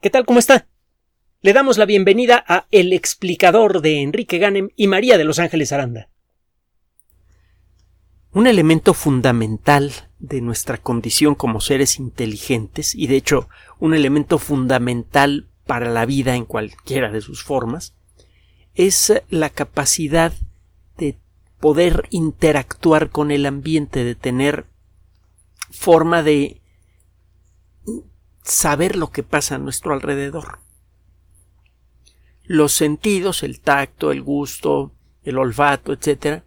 ¿Qué tal? ¿Cómo está? Le damos la bienvenida a El explicador de Enrique Ganem y María de Los Ángeles Aranda. Un elemento fundamental de nuestra condición como seres inteligentes, y de hecho un elemento fundamental para la vida en cualquiera de sus formas, es la capacidad de poder interactuar con el ambiente, de tener forma de saber lo que pasa a nuestro alrededor. Los sentidos, el tacto, el gusto, el olfato, etc.,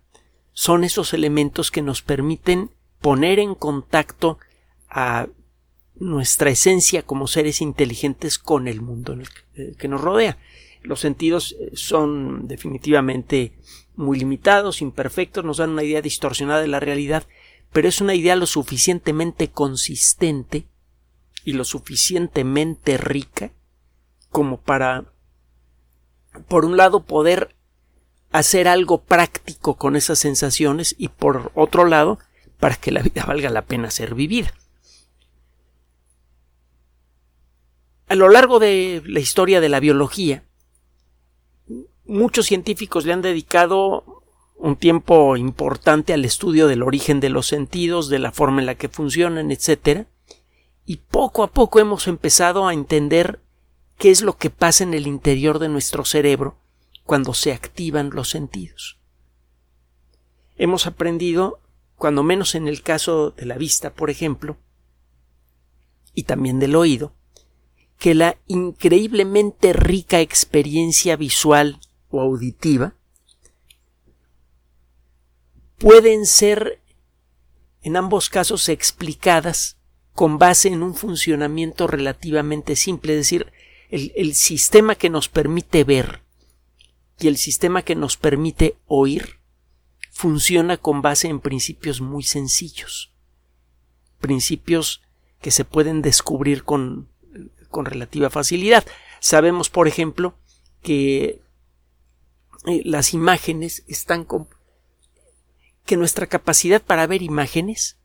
son esos elementos que nos permiten poner en contacto a nuestra esencia como seres inteligentes con el mundo eh, que nos rodea. Los sentidos eh, son definitivamente muy limitados, imperfectos, nos dan una idea distorsionada de la realidad, pero es una idea lo suficientemente consistente y lo suficientemente rica como para, por un lado, poder hacer algo práctico con esas sensaciones y por otro lado, para que la vida valga la pena ser vivida. A lo largo de la historia de la biología, muchos científicos le han dedicado un tiempo importante al estudio del origen de los sentidos, de la forma en la que funcionan, etc y poco a poco hemos empezado a entender qué es lo que pasa en el interior de nuestro cerebro cuando se activan los sentidos. Hemos aprendido, cuando menos en el caso de la vista, por ejemplo, y también del oído, que la increíblemente rica experiencia visual o auditiva pueden ser en ambos casos explicadas con base en un funcionamiento relativamente simple, es decir, el, sistema que nos permite ver y el sistema que nos permite oír funciona con base en principios muy sencillos, principios que se pueden descubrir con, con relativa facilidad. Sabemos, por ejemplo, que eh, las imágenes están con, que nuestra capacidad para ver imágenes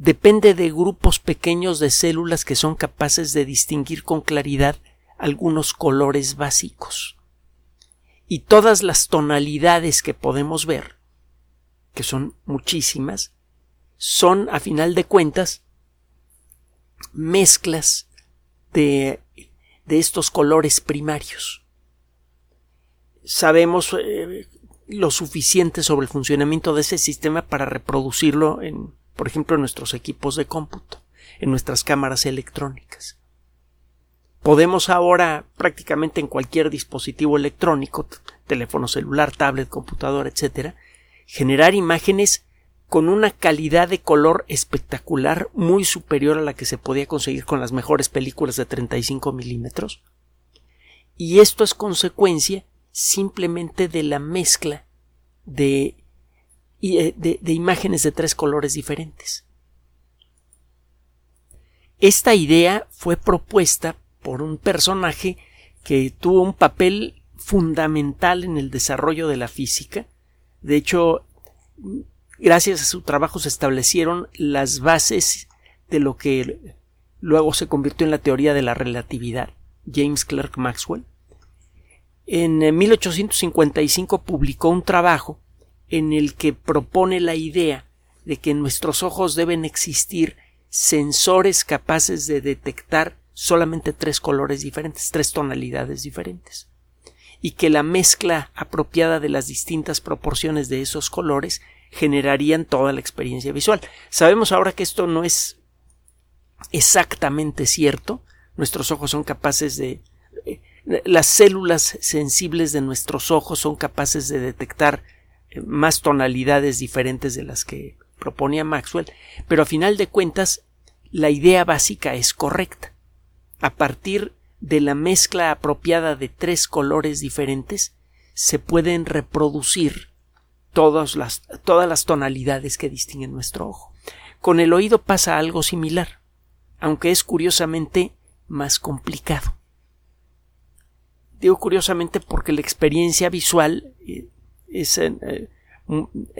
depende de grupos pequeños de células que son capaces de distinguir con claridad algunos colores básicos. Y todas las tonalidades que podemos ver, que son muchísimas, son, a final de cuentas, mezclas de, de estos colores primarios. Sabemos eh, lo suficiente sobre el funcionamiento de ese sistema para reproducirlo en por ejemplo en nuestros equipos de cómputo, en nuestras cámaras electrónicas. Podemos ahora prácticamente en cualquier dispositivo electrónico, teléfono celular, tablet, computadora, etc., generar imágenes con una calidad de color espectacular muy superior a la que se podía conseguir con las mejores películas de 35 milímetros. Y esto es consecuencia simplemente de la mezcla de eh, de, imágenes de tres colores diferentes. Esta idea fue propuesta por un personaje que tuvo un papel fundamental en el desarrollo de la física. De hecho, gracias a su trabajo se establecieron las bases de lo que luego se convirtió en la teoría de la relatividad, James Clerk Maxwell. En 1855 eh, publicó un trabajo en el que propone la idea de que en nuestros ojos deben existir sensores capaces de detectar solamente tres colores diferentes, tres tonalidades diferentes, y que la mezcla apropiada de las distintas proporciones de esos colores generarían toda la experiencia visual. Sabemos ahora que esto no es exactamente cierto. Nuestros ojos son capaces de eh, las células sensibles de nuestros ojos son capaces de detectar más tonalidades diferentes de las que proponía Maxwell, pero a final de cuentas la idea básica es correcta. A partir de la mezcla apropiada de tres colores diferentes se pueden reproducir todas las, todas las tonalidades que distinguen nuestro ojo. Con el oído pasa algo similar, aunque es curiosamente más complicado. Digo curiosamente porque la experiencia visual eh, es eh,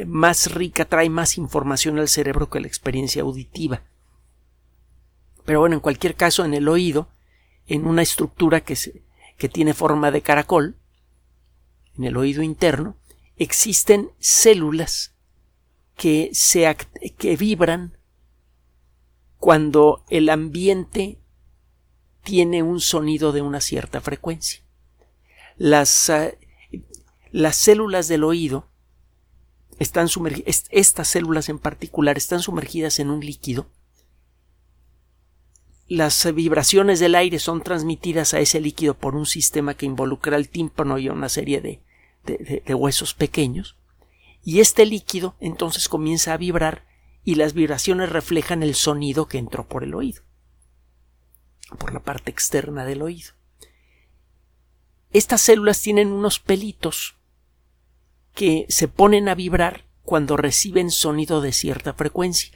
más rica, trae más información al cerebro que la experiencia auditiva. Pero bueno, en cualquier caso, en el oído, en una estructura que, que tiene forma de caracol, en el oído interno, existen células que, se, que vibran cuando el ambiente tiene un sonido de una cierta frecuencia. Las, ah, las células del oído están sumergidas, estas células en particular están sumergidas en un líquido. Las vibraciones del aire son transmitidas a ese líquido por un sistema que involucra el tímpano y una serie de, de huesos pequeños. Y este líquido entonces comienza a vibrar y las vibraciones reflejan el sonido que entró por el oído, por la parte externa del oído. Estas células tienen unos pelitos que se ponen a vibrar cuando reciben sonido de cierta frecuencia.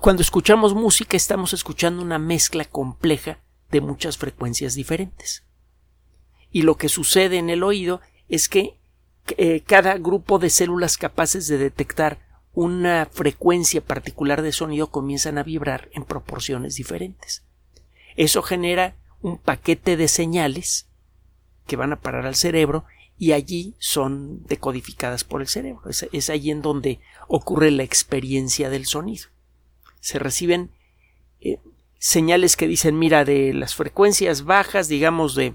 Cuando escuchamos música estamos escuchando una mezcla compleja de muchas frecuencias diferentes. Y lo que sucede en el oído es que eh, cada grupo de células capaces de detectar una frecuencia particular de sonido comienzan a vibrar en proporciones diferentes. Eso genera un paquete de señales que van a parar al cerebro y allí son decodificadas por el cerebro. Es, allí en donde ocurre la experiencia del sonido. Se reciben eh, señales que dicen, mira, de las frecuencias bajas, digamos de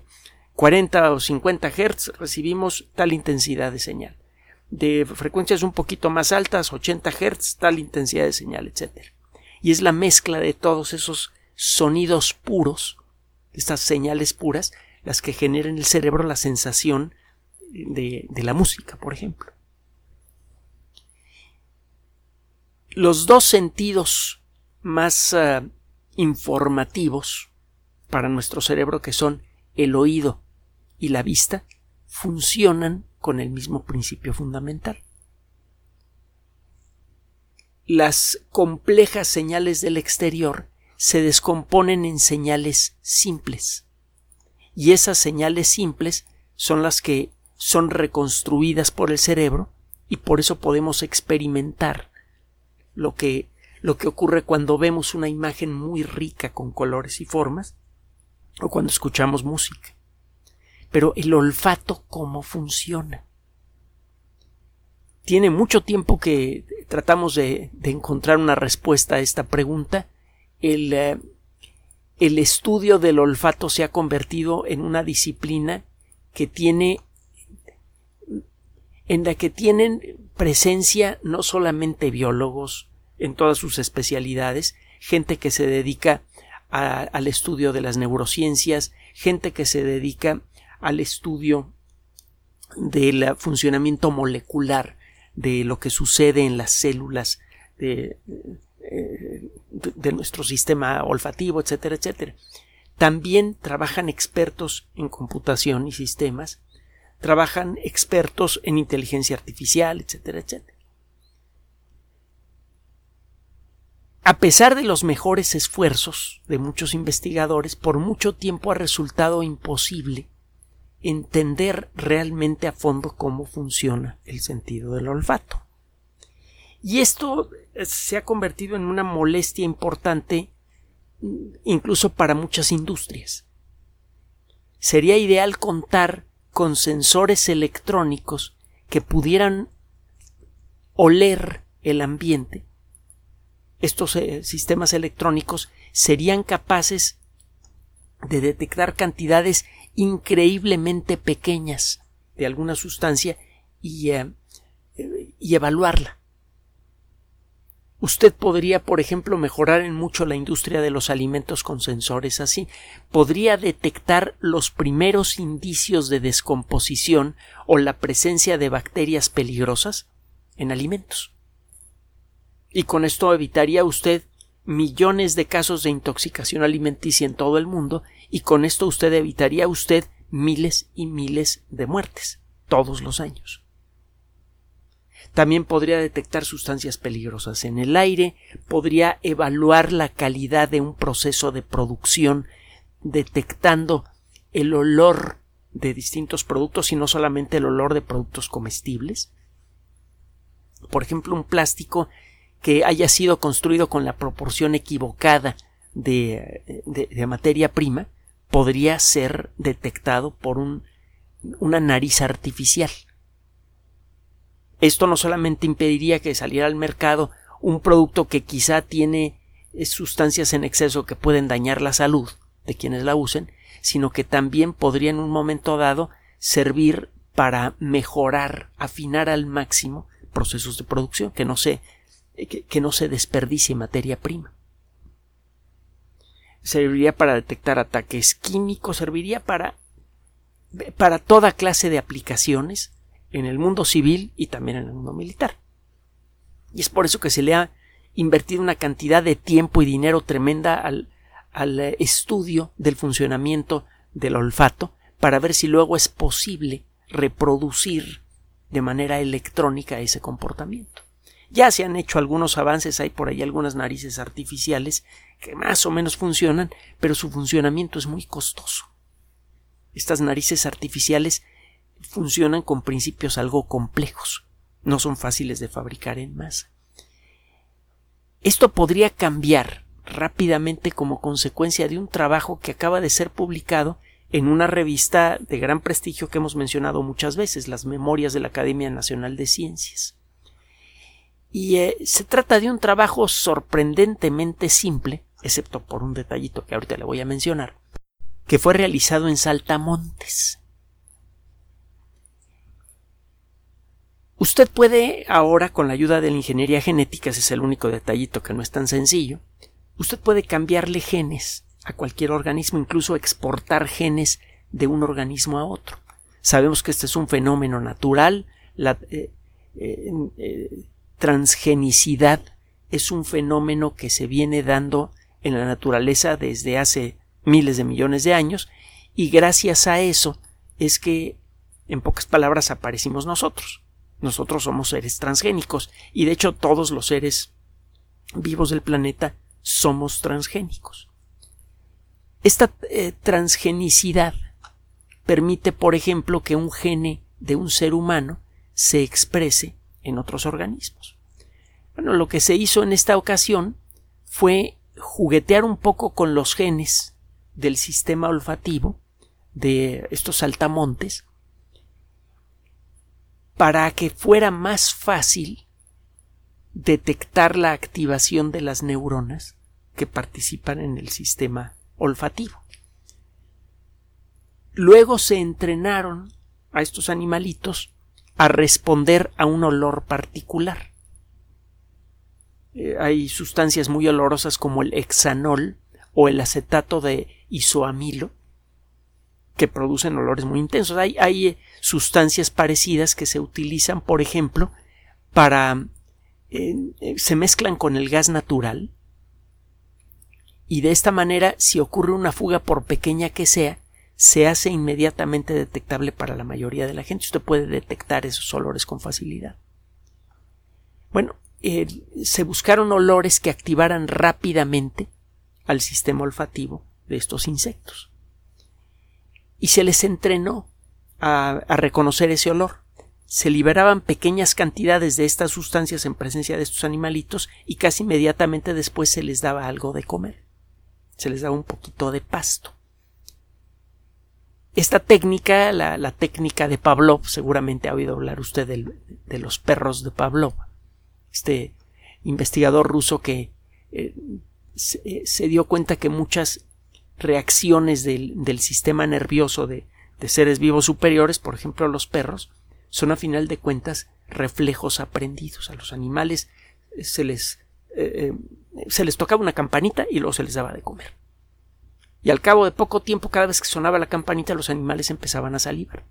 40 o 50 Hz, recibimos tal intensidad de señal de frecuencias un poquito más altas, 80 Hz, tal intensidad de señal, etc. Y es la mezcla de todos esos sonidos puros, estas señales puras, las que generan en el cerebro la sensación de, la música, por ejemplo. Los dos sentidos más ah, informativos para nuestro cerebro, que son el oído y la vista, funcionan con el mismo principio fundamental. Las complejas señales del exterior se descomponen en señales simples. Y esas señales simples son las que son reconstruidas por el cerebro y por eso podemos experimentar lo que, lo que ocurre cuando vemos una imagen muy rica con colores y formas o cuando escuchamos música. Pero el olfato, ¿cómo funciona? Tiene mucho tiempo que tratamos de, encontrar una respuesta a esta pregunta. El, eh, el estudio del olfato se ha convertido en una disciplina que tiene en la que tienen presencia no solamente biólogos en todas sus especialidades, gente que se dedica al estudio de las neurociencias, gente que se dedica al estudio del funcionamiento molecular de lo que sucede en las células de, de, nuestro sistema olfativo, etcétera, etcétera. También trabajan expertos en computación y sistemas, trabajan expertos en inteligencia artificial, etcétera, etcétera. A pesar de los mejores esfuerzos de muchos investigadores, por mucho tiempo ha resultado imposible entender realmente a fondo cómo funciona el sentido del olfato. Y esto eh, se ha convertido en una molestia importante mm, incluso para muchas industrias. Sería ideal contar con sensores electrónicos que pudieran oler el ambiente. Estos eh, sistemas electrónicos serían capaces de detectar cantidades increíblemente pequeñas de alguna sustancia y, eh, y evaluarla. Usted podría, por ejemplo, mejorar en mucho la industria de los alimentos con sensores así. Podría detectar los primeros indicios de descomposición o la presencia de bacterias peligrosas en alimentos. Y con esto evitaría usted millones de casos de intoxicación alimenticia en todo el mundo y con esto usted evitaría usted miles y miles de muertes todos los años. También podría detectar sustancias peligrosas en el aire, podría evaluar la calidad de un proceso de producción detectando el olor de distintos productos y no solamente el olor de productos comestibles. Por ejemplo, un plástico que haya sido construido con la proporción equivocada de, materia prima podría ser detectado por un, una nariz artificial. Esto no solamente impediría que saliera al mercado un producto que quizá tiene eh, sustancias en exceso que pueden dañar la salud de quienes la usen, sino que también podría en un momento dado servir para mejorar, afinar al máximo procesos de producción, que no se, eh, que, no se desperdicie materia prima. Serviría para detectar ataques químicos, serviría para, para toda clase de aplicaciones en el mundo civil y también en el mundo militar. Y es por eso que se le ha invertido una cantidad de tiempo y dinero tremenda al, al estudio del funcionamiento del olfato para ver si luego es posible reproducir de manera electrónica ese comportamiento. Ya se han hecho algunos avances, hay por ahí algunas narices artificiales que más o menos funcionan, pero su funcionamiento es muy costoso. Estas narices artificiales funcionan con principios algo complejos, no son fáciles de fabricar en masa. Esto podría cambiar rápidamente como consecuencia de un trabajo que acaba de ser publicado en una revista de gran prestigio que hemos mencionado muchas veces, las Memorias de la Academia Nacional de Ciencias. Y eh, se trata de un trabajo sorprendentemente simple, excepto por un detallito que ahorita le voy a mencionar, que fue realizado en Saltamontes. Usted puede ahora, con la ayuda de la ingeniería genética, ese es el único detallito que no es tan sencillo, usted puede cambiarle genes a cualquier organismo, incluso exportar genes de un organismo a otro. Sabemos que este es un fenómeno natural, la eh, eh, eh, transgenicidad es un fenómeno que se viene dando en la naturaleza desde hace miles de millones de años y gracias a eso es que en pocas palabras aparecimos nosotros. Nosotros somos seres transgénicos y de hecho todos los seres vivos del planeta somos transgénicos. Esta eh, transgenicidad permite, por ejemplo, que un gene de un ser humano se exprese en otros organismos. Bueno, lo que se hizo en esta ocasión fue juguetear un poco con los genes del sistema olfativo de estos saltamontes para que fuera más fácil detectar la activación de las neuronas que participan en el sistema olfativo. Luego se entrenaron a estos animalitos a responder a un olor particular. Eh, hay sustancias muy olorosas como el hexanol o el acetato de isoamilo que producen olores muy intensos. Hay, hay eh, sustancias parecidas que se utilizan, por ejemplo, para eh, se mezclan con el gas natural y de esta manera si ocurre una fuga por pequeña que sea se hace inmediatamente detectable para la mayoría de la gente. Usted puede detectar esos olores con facilidad. Bueno, eh, se buscaron olores que activaran rápidamente al sistema olfativo de estos insectos. Y se les entrenó a, reconocer ese olor. Se liberaban pequeñas cantidades de estas sustancias en presencia de estos animalitos y casi inmediatamente después se les daba algo de comer se les da un poquito de pasto. Esta técnica, la, técnica de Pavlov, seguramente ha oído hablar usted de los perros de Pavlov, este investigador ruso que eh, eh, se, dio cuenta que muchas reacciones del, sistema nervioso de, seres vivos superiores, por ejemplo los perros, son a final de cuentas reflejos aprendidos. A los animales eh, se les se les tocaba una campanita y luego se les daba de comer. Y al cabo de poco tiempo, cada vez que sonaba la campanita, los animales empezaban a salivar,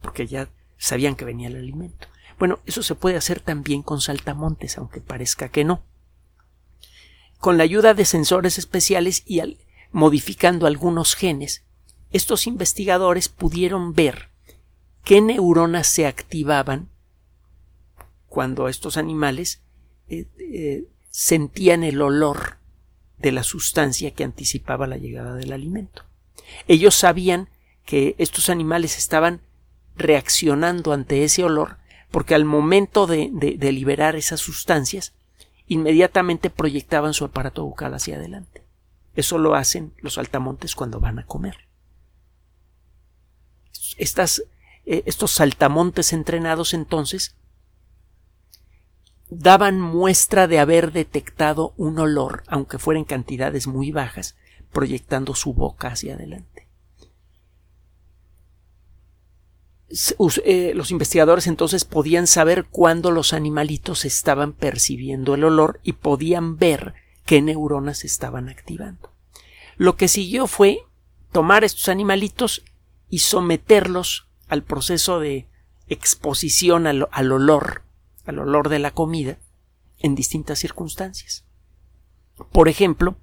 porque ya sabían que venía el alimento. Bueno, eso se puede hacer también con saltamontes, aunque parezca que no. Con la ayuda de sensores especiales y modificando algunos genes, estos investigadores pudieron ver qué neuronas se activaban cuando estos animales eh, eh, sentían el olor de la sustancia que anticipaba la llegada del alimento. Ellos sabían que estos animales estaban reaccionando ante ese olor porque al momento de, liberar esas sustancias inmediatamente proyectaban su aparato bucal hacia adelante. Eso lo hacen los altamontes cuando van a comer. estas, eh, estos saltamontes entrenados entonces daban muestra de haber detectado un olor, aunque fuera en cantidades muy bajas, proyectando su boca hacia adelante. Eh, los investigadores entonces podían saber cuándo los animalitos estaban percibiendo el olor y podían ver qué neuronas estaban activando. Lo que siguió fue tomar estos animalitos y someterlos al proceso de exposición al, olor, al olor de la comida, en distintas circunstancias. Por ejemplo,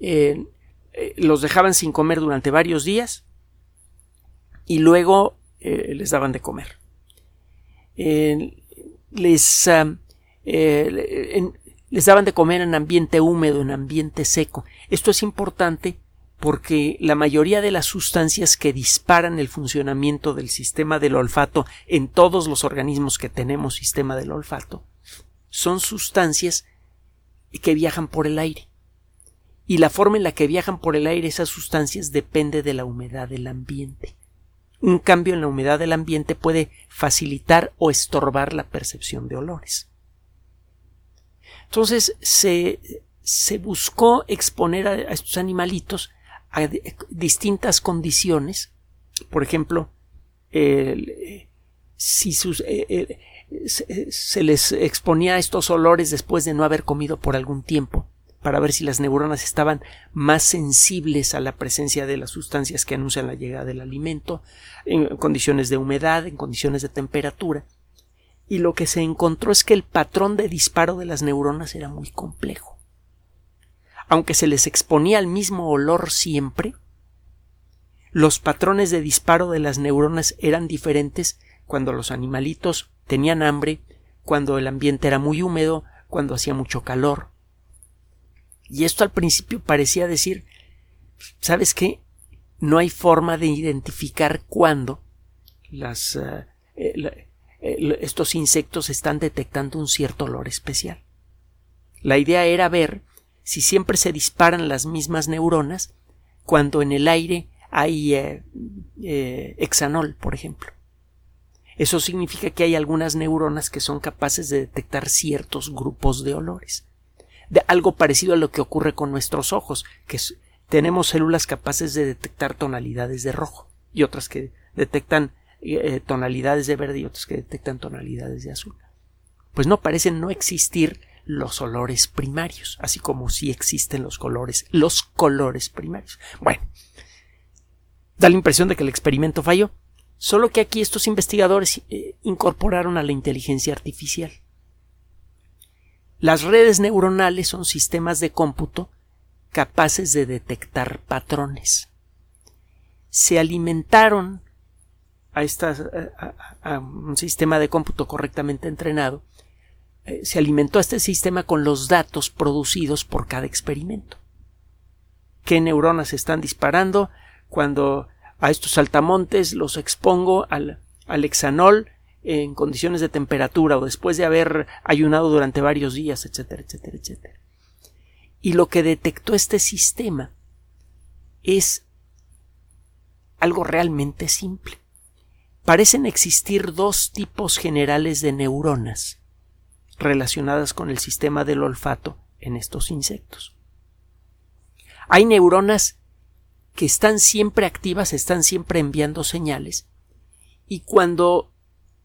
eh, eh, los dejaban sin comer durante varios días y luego eh, les daban de comer. les, ah, les daban de comer en ambiente húmedo, en ambiente seco. Esto es importante porque la mayoría de las sustancias que disparan el funcionamiento del sistema del olfato en todos los organismos que tenemos sistema del olfato son sustancias que viajan por el aire. Y la forma en la que viajan por el aire esas sustancias depende de la humedad del ambiente. Un cambio en la humedad del ambiente puede facilitar o estorbar la percepción de olores. Entonces se, se buscó exponer a, estos animalitos a distintas condiciones. Por ejemplo, si eh, eh, se les exponía a estos olores después de no haber comido por algún tiempo para ver si las neuronas estaban más sensibles a la presencia de las sustancias que anuncian la llegada del alimento, en condiciones de humedad, en condiciones de temperatura. Y lo que se encontró es que el patrón de disparo de las neuronas era muy complejo. Aunque se les exponía al mismo olor siempre, los patrones de disparo de las neuronas eran diferentes cuando los animalitos tenían hambre, cuando el ambiente era muy húmedo, cuando hacía mucho calor, y esto al principio parecía decir, ¿sabes qué? No hay forma de identificar cuándo las, eh, eh, estos insectos están detectando un cierto olor especial. La idea era ver si siempre se disparan las mismas neuronas cuando en el aire hay eh, hexanol, por ejemplo. Eso significa que hay algunas neuronas que son capaces de detectar ciertos grupos de olores de algo parecido a lo que ocurre con nuestros ojos, que tenemos células capaces de detectar tonalidades de rojo y otras que detectan eh, tonalidades de verde y otras que detectan tonalidades de azul. Pues no parecen no existir los olores primarios, así como sí existen los colores, los colores primarios. Bueno, da la impresión de que el experimento falló, solo que aquí estos investigadores eh, incorporaron a la inteligencia artificial. Las redes neuronales son sistemas de cómputo capaces de detectar patrones. Se alimentaron a, un sistema de cómputo correctamente entrenado, eh, se alimentó a este sistema con los datos producidos por cada experimento. ¿Qué neuronas están disparando cuando a estos saltamontes los expongo al, al hexanol en condiciones de temperatura o después de haber ayunado durante varios días, etcétera, etcétera, etcétera. Y lo que detectó este sistema es algo realmente simple. Parecen existir dos tipos generales de neuronas relacionadas con el sistema del olfato en estos insectos. Hay neuronas que están siempre activas, están siempre enviando señales, y cuando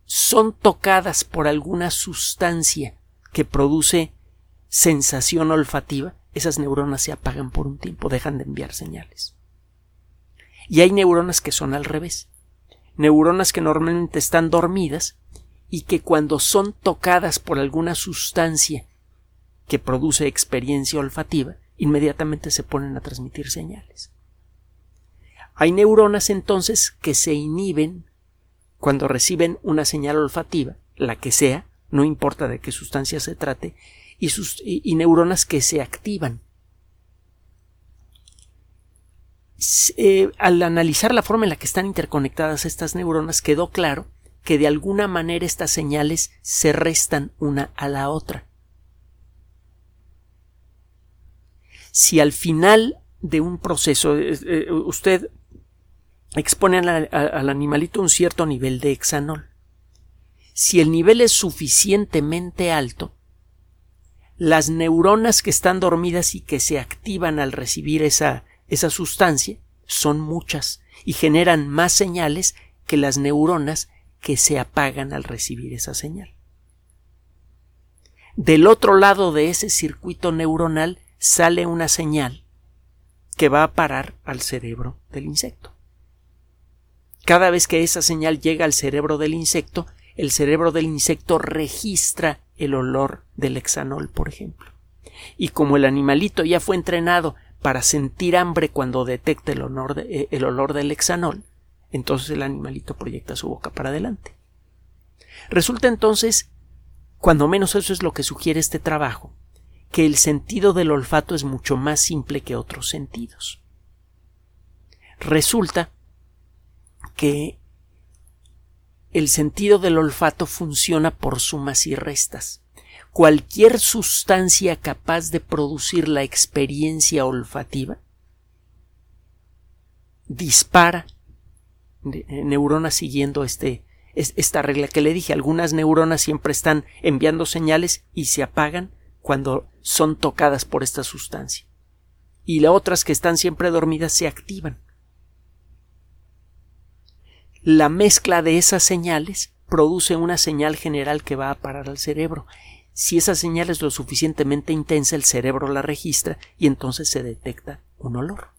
son tocadas por alguna sustancia que produce sensación olfativa, esas neuronas se apagan por un tiempo, dejan de enviar señales. Y hay neuronas que son al revés, neuronas que normalmente están dormidas y que cuando son tocadas por alguna sustancia que produce experiencia olfativa, inmediatamente se ponen a transmitir señales. Hay neuronas entonces que se inhiben cuando reciben una señal olfativa, la que sea, no importa de qué sustancia se trate, y, y, neuronas que se activan. Eh, al analizar la forma en la que están interconectadas estas neuronas, quedó claro que de alguna manera estas señales se restan una a la otra. Si al final de un proceso eh, eh, usted exponen al, al animalito un cierto nivel de hexanol. Si el nivel es suficientemente alto, las neuronas que están dormidas y que se activan al recibir esa, esa sustancia son muchas y generan más señales que las neuronas que se apagan al recibir esa señal. Del otro lado de ese circuito neuronal sale una señal que va a parar al cerebro del insecto. Cada vez que esa señal llega al cerebro del insecto, el cerebro del insecto registra el olor del hexanol, por ejemplo. Y como el animalito ya fue entrenado para sentir hambre cuando detecta el, eh, el olor del hexanol, entonces el animalito proyecta su boca para adelante. Resulta entonces, cuando menos eso es lo que sugiere este trabajo, que el sentido del olfato es mucho más simple que otros sentidos. Resulta que el sentido del olfato funciona por sumas y restas. Cualquier sustancia capaz de producir la experiencia olfativa dispara eh, neuronas siguiendo este, esta regla que le dije. Algunas neuronas siempre están enviando señales y se apagan cuando son tocadas por esta sustancia. Y las otras que están siempre dormidas se activan la mezcla de esas señales produce una señal general que va a parar al cerebro. Si esa señal es lo suficientemente intensa, el cerebro la registra y entonces se detecta un olor.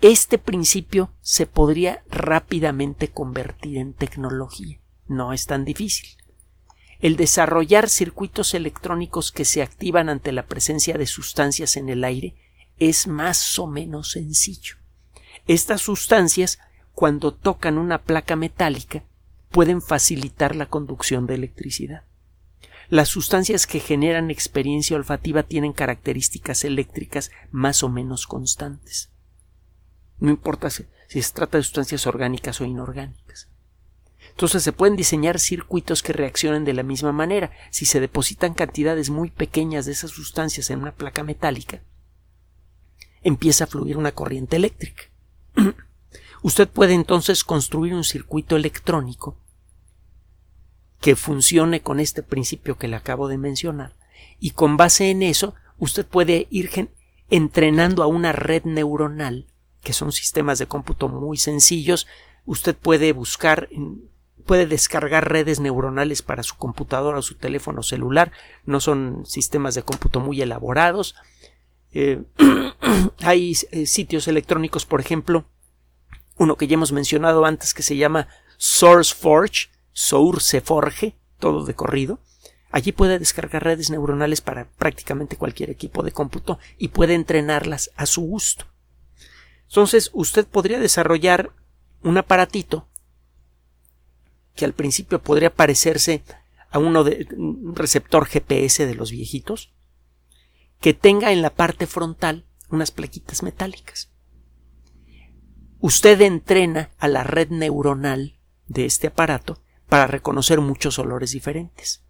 Este principio se podría rápidamente convertir en tecnología. No es tan difícil. El desarrollar circuitos electrónicos que se activan ante la presencia de sustancias en el aire es más o menos sencillo. Estas sustancias cuando tocan una placa metálica, pueden facilitar la conducción de electricidad. Las sustancias que generan experiencia olfativa tienen características eléctricas más o menos constantes. No importa si, se trata de sustancias orgánicas o inorgánicas. Entonces se pueden diseñar circuitos que reaccionen de la misma manera. Si se depositan cantidades muy pequeñas de esas sustancias en una placa metálica, empieza a fluir una corriente eléctrica. Usted puede entonces construir un circuito electrónico que funcione con este principio que le acabo de mencionar. Y con base en eso usted puede ir entrenando a una red neuronal que son sistemas de cómputo muy sencillos. Usted puede buscar puede descargar redes neuronales para su computadora o su teléfono celular. No son sistemas de cómputo muy elaborados. Eh, hay eh, sitios electrónicos por ejemplo uno que ya hemos mencionado antes que se llama SourceForge, SourceForge, todo de corrido. Allí puede descargar redes neuronales para prácticamente cualquier equipo de cómputo y puede entrenarlas a su gusto. Entonces, usted podría desarrollar un aparatito que al principio podría parecerse a uno de un receptor GPS de los viejitos, que tenga en la parte frontal unas plaquitas metálicas usted entrena a la red neuronal de este aparato para reconocer muchos olores diferentes.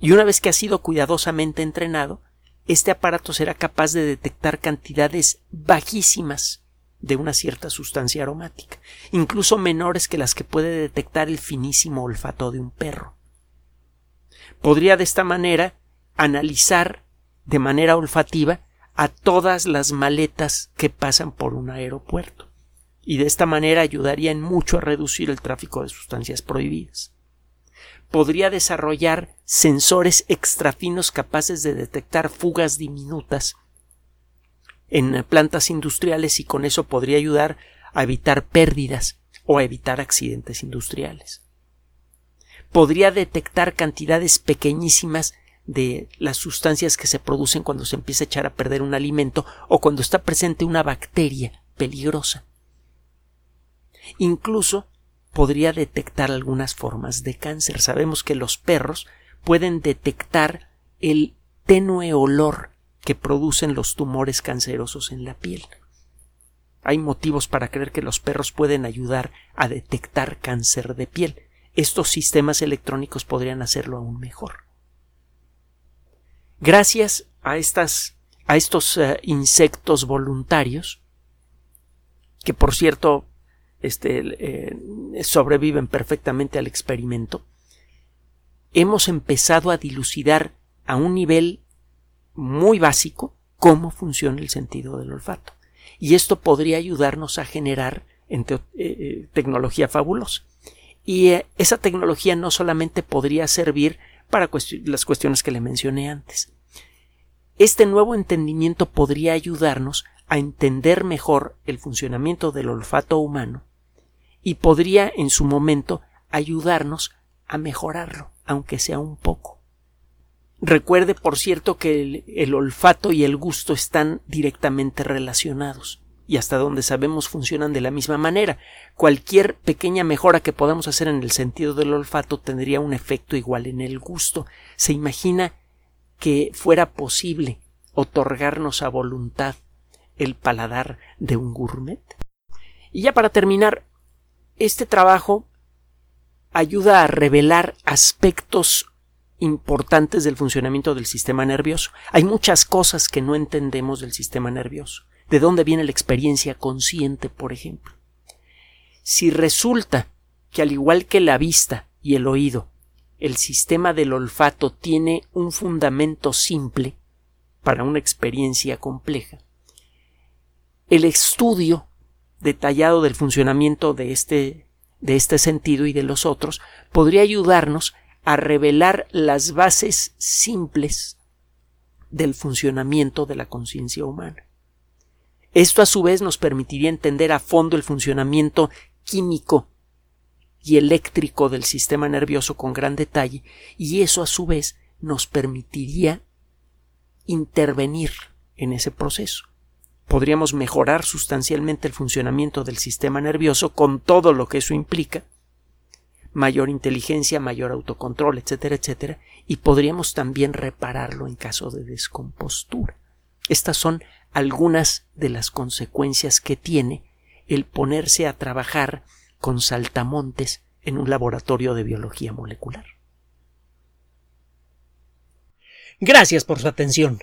Y una vez que ha sido cuidadosamente entrenado, este aparato será capaz de detectar cantidades bajísimas de una cierta sustancia aromática, incluso menores que las que puede detectar el finísimo olfato de un perro. Podría de esta manera analizar de manera olfativa a todas las maletas que pasan por un aeropuerto y de esta manera ayudaría en mucho a reducir el tráfico de sustancias prohibidas. Podría desarrollar sensores extrafinos capaces de detectar fugas diminutas en plantas industriales y con eso podría ayudar a evitar pérdidas o a evitar accidentes industriales. Podría detectar cantidades pequeñísimas de las sustancias que se producen cuando se empieza a echar a perder un alimento o cuando está presente una bacteria peligrosa. Incluso podría detectar algunas formas de cáncer. Sabemos que los perros pueden detectar el tenue olor que producen los tumores cancerosos en la piel. Hay motivos para creer que los perros pueden ayudar a detectar cáncer de piel. Estos sistemas electrónicos podrían hacerlo aún mejor. Gracias a, estas, a estos eh, insectos voluntarios, que por cierto este, eh, sobreviven perfectamente al experimento, hemos empezado a dilucidar a un nivel muy básico cómo funciona el sentido del olfato. Y esto podría ayudarnos a generar eh, eh, tecnología fabulosa. Y esa tecnología no solamente podría servir para las cuestiones que le mencioné antes. Este nuevo entendimiento podría ayudarnos a entender mejor el funcionamiento del olfato humano y podría en su momento ayudarnos a mejorarlo, aunque sea un poco. Recuerde, por cierto, que el, olfato y el gusto están directamente relacionados y hasta donde sabemos funcionan de la misma manera. Cualquier pequeña mejora que podamos hacer en el sentido del olfato tendría un efecto igual en el gusto. ¿Se imagina que fuera posible otorgarnos a voluntad el paladar de un gourmet? Y ya para terminar, este trabajo ayuda a revelar aspectos importantes del funcionamiento del sistema nervioso. Hay muchas cosas que no entendemos del sistema nervioso. ¿De dónde viene la experiencia consciente, por ejemplo? Si resulta que al igual que la vista y el oído, el sistema del olfato tiene un fundamento simple para una experiencia compleja, el estudio detallado del funcionamiento de este, de este sentido y de los otros podría ayudarnos a revelar las bases simples del funcionamiento de la conciencia humana. Esto a su vez nos permitiría entender a fondo el funcionamiento químico y eléctrico del sistema nervioso con gran detalle y eso a su vez nos permitiría intervenir en ese proceso podríamos mejorar sustancialmente el funcionamiento del sistema nervioso con todo lo que eso implica mayor inteligencia, mayor autocontrol, etcétera, etcétera, y podríamos también repararlo en caso de descompostura. Estas son algunas de las consecuencias que tiene el ponerse a trabajar con saltamontes en un laboratorio de biología molecular. Gracias por su atención.